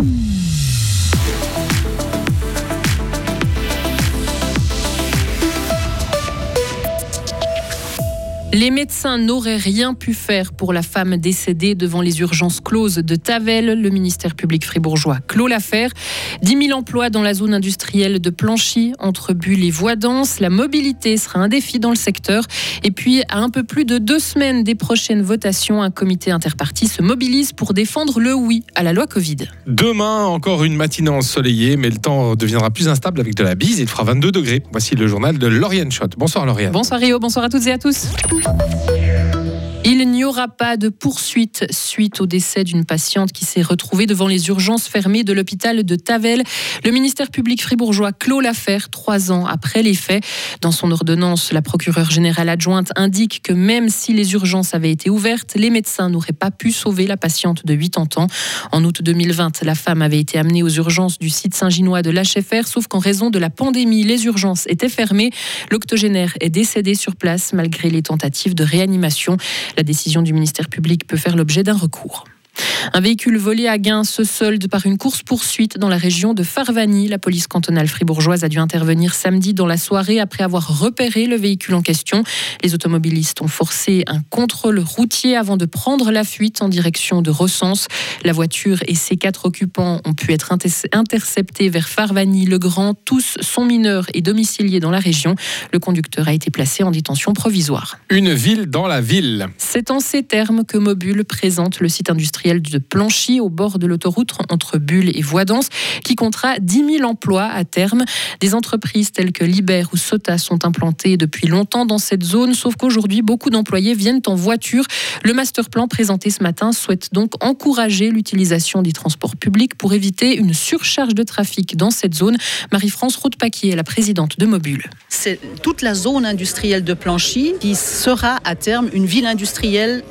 Mm. Les médecins n'auraient rien pu faire pour la femme décédée devant les urgences closes de Tavel. Le ministère public fribourgeois clôt l'affaire. 10 000 emplois dans la zone industrielle de Planchy, entre Bulle et Voidance. La mobilité sera un défi dans le secteur. Et puis, à un peu plus de deux semaines des prochaines votations, un comité interparti se mobilise pour défendre le oui à la loi Covid. Demain, encore une matinée ensoleillée, mais le temps deviendra plus instable avec de la bise. Il fera 22 degrés. Voici le journal de Lauriane Schott. Bonsoir Lauriane. Bonsoir Rio, bonsoir à toutes et à tous. here. Aura pas de poursuite suite au décès d'une patiente qui s'est retrouvée devant les urgences fermées de l'hôpital de Tavel. Le ministère public fribourgeois clôt l'affaire trois ans après les faits. Dans son ordonnance, la procureure générale adjointe indique que même si les urgences avaient été ouvertes, les médecins n'auraient pas pu sauver la patiente de 80 ans. En août 2020, la femme avait été amenée aux urgences du site Saint-Ginois de l'HFR, sauf qu'en raison de la pandémie, les urgences étaient fermées. L'octogénaire est décédé sur place malgré les tentatives de réanimation. La décision du ministère public peut faire l'objet d'un recours. Un véhicule volé à Gain se solde par une course-poursuite dans la région de Farvani. La police cantonale fribourgeoise a dû intervenir samedi dans la soirée après avoir repéré le véhicule en question. Les automobilistes ont forcé un contrôle routier avant de prendre la fuite en direction de Recense. La voiture et ses quatre occupants ont pu être interceptés vers Farvani-le-Grand. Tous sont mineurs et domiciliés dans la région. Le conducteur a été placé en détention provisoire. Une ville dans la ville. C'est en ces termes que Mobile présente le site industriel de Planchy au bord de l'autoroute entre Bulle et Voidance qui comptera 10 000 emplois à terme. Des entreprises telles que Liber ou Sota sont implantées depuis longtemps dans cette zone, sauf qu'aujourd'hui, beaucoup d'employés viennent en voiture. Le master plan présenté ce matin souhaite donc encourager l'utilisation des transports publics pour éviter une surcharge de trafic dans cette zone. Marie-France Route-Paquier est la présidente de Mobile. C'est toute la zone industrielle de Planchy qui sera à terme une ville industrielle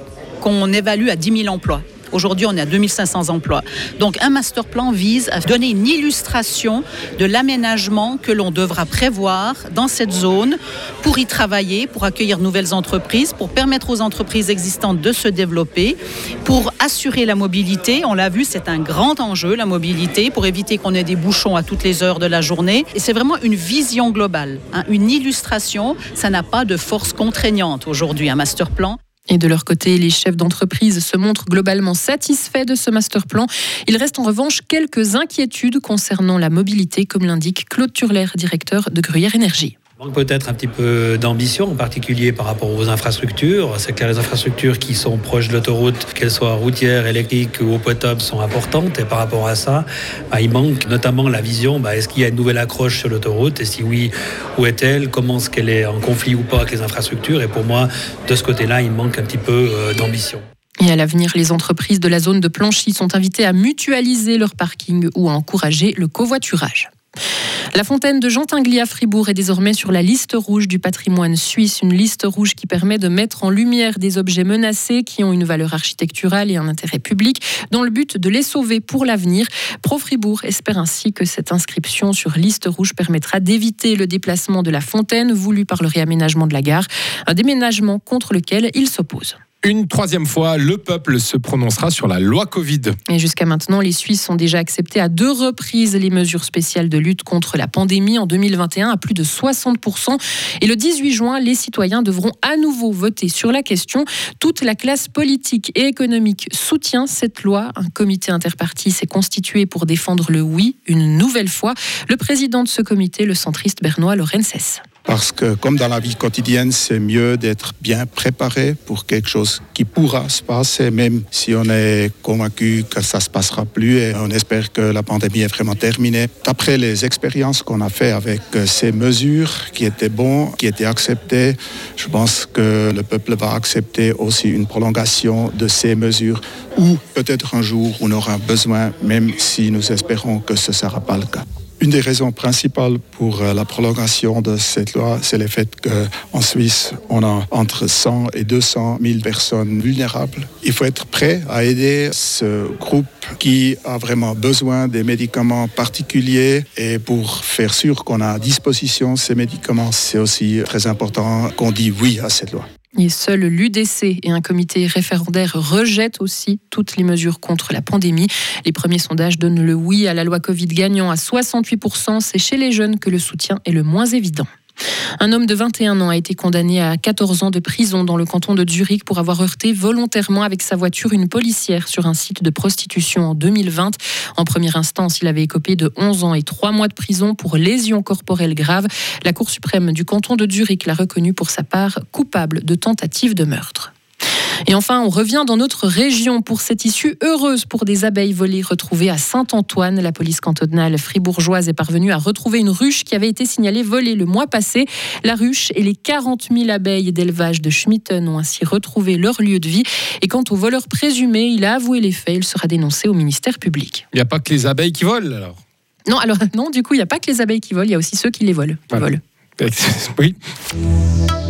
qu'on évalue à 10 000 emplois. Aujourd'hui, on est à 2500 emplois. Donc, un master plan vise à donner une illustration de l'aménagement que l'on devra prévoir dans cette zone pour y travailler, pour accueillir nouvelles entreprises, pour permettre aux entreprises existantes de se développer, pour assurer la mobilité. On l'a vu, c'est un grand enjeu, la mobilité, pour éviter qu'on ait des bouchons à toutes les heures de la journée. Et c'est vraiment une vision globale, hein, une illustration. Ça n'a pas de force contraignante aujourd'hui, un master plan. Et de leur côté, les chefs d'entreprise se montrent globalement satisfaits de ce master plan. Il reste en revanche quelques inquiétudes concernant la mobilité, comme l'indique Claude Turler, directeur de Gruyère Énergie manque peut-être un petit peu d'ambition, en particulier par rapport aux infrastructures. C'est que les infrastructures qui sont proches de l'autoroute, qu'elles soient routières, électriques ou potables, sont importantes. Et par rapport à ça, bah, il manque notamment la vision. Bah, est-ce qu'il y a une nouvelle accroche sur l'autoroute? Et si oui, où est-elle? Comment est-ce qu'elle est en conflit ou pas avec les infrastructures? Et pour moi, de ce côté-là, il manque un petit peu euh, d'ambition. Et à l'avenir, les entreprises de la zone de Planchy sont invitées à mutualiser leur parking ou à encourager le covoiturage. La fontaine de Gentingly à Fribourg est désormais sur la liste rouge du patrimoine suisse, une liste rouge qui permet de mettre en lumière des objets menacés qui ont une valeur architecturale et un intérêt public dans le but de les sauver pour l'avenir. Pro Fribourg espère ainsi que cette inscription sur liste rouge permettra d'éviter le déplacement de la fontaine voulu par le réaménagement de la gare, un déménagement contre lequel il s'oppose. Une troisième fois, le peuple se prononcera sur la loi Covid. Et jusqu'à maintenant, les Suisses ont déjà accepté à deux reprises les mesures spéciales de lutte contre la pandémie en 2021 à plus de 60%. Et le 18 juin, les citoyens devront à nouveau voter sur la question. Toute la classe politique et économique soutient cette loi. Un comité interparti s'est constitué pour défendre le oui une nouvelle fois. Le président de ce comité, le centriste bernois Lorences. Parce que comme dans la vie quotidienne, c'est mieux d'être bien préparé pour quelque chose qui pourra se passer, même si on est convaincu que ça ne se passera plus et on espère que la pandémie est vraiment terminée. D'après les expériences qu'on a fait avec euh, ces mesures qui étaient bonnes, qui étaient acceptées, je pense que le peuple va accepter aussi une prolongation de ces mesures ou peut-être un jour on aura besoin, même si nous espérons que ce ne sera pas le cas. Une des raisons principales pour euh, la prolongation de cette loi, c'est le fait qu'en Suisse, on a entre 100 et 200 000 personnes vulnérables. Il faut être prêt à aider ce groupe qui a vraiment besoin des médicaments particuliers. Et pour faire sûr qu'on a à disposition ces médicaments, c'est aussi très important qu'on dise oui à cette loi. Et seul l'UDC et un comité référendaire rejettent aussi toutes les mesures contre la pandémie. Les premiers sondages donnent le oui à la loi Covid gagnant à 68%. C'est chez les jeunes que le soutien est le moins évident. Un homme de 21 ans a été condamné à 14 ans de prison dans le canton de Zurich pour avoir heurté volontairement avec sa voiture une policière sur un site de prostitution en 2020. En première instance, il avait écopé de 11 ans et 3 mois de prison pour lésions corporelles graves. La Cour suprême du canton de Zurich l'a reconnu pour sa part coupable de tentative de meurtre. Et enfin, on revient dans notre région pour cette issue heureuse pour des abeilles volées retrouvées à Saint-Antoine. La police cantonale fribourgeoise est parvenue à retrouver une ruche qui avait été signalée volée le mois passé. La ruche et les 40 000 abeilles d'élevage de Schmitten ont ainsi retrouvé leur lieu de vie. Et quant au voleur présumé, il a avoué les faits. Il sera dénoncé au ministère public. Il n'y a pas que les abeilles qui volent alors Non, alors non, du coup, il n'y a pas que les abeilles qui volent, il y a aussi ceux qui les volent. qui Voilà. volent. Oui.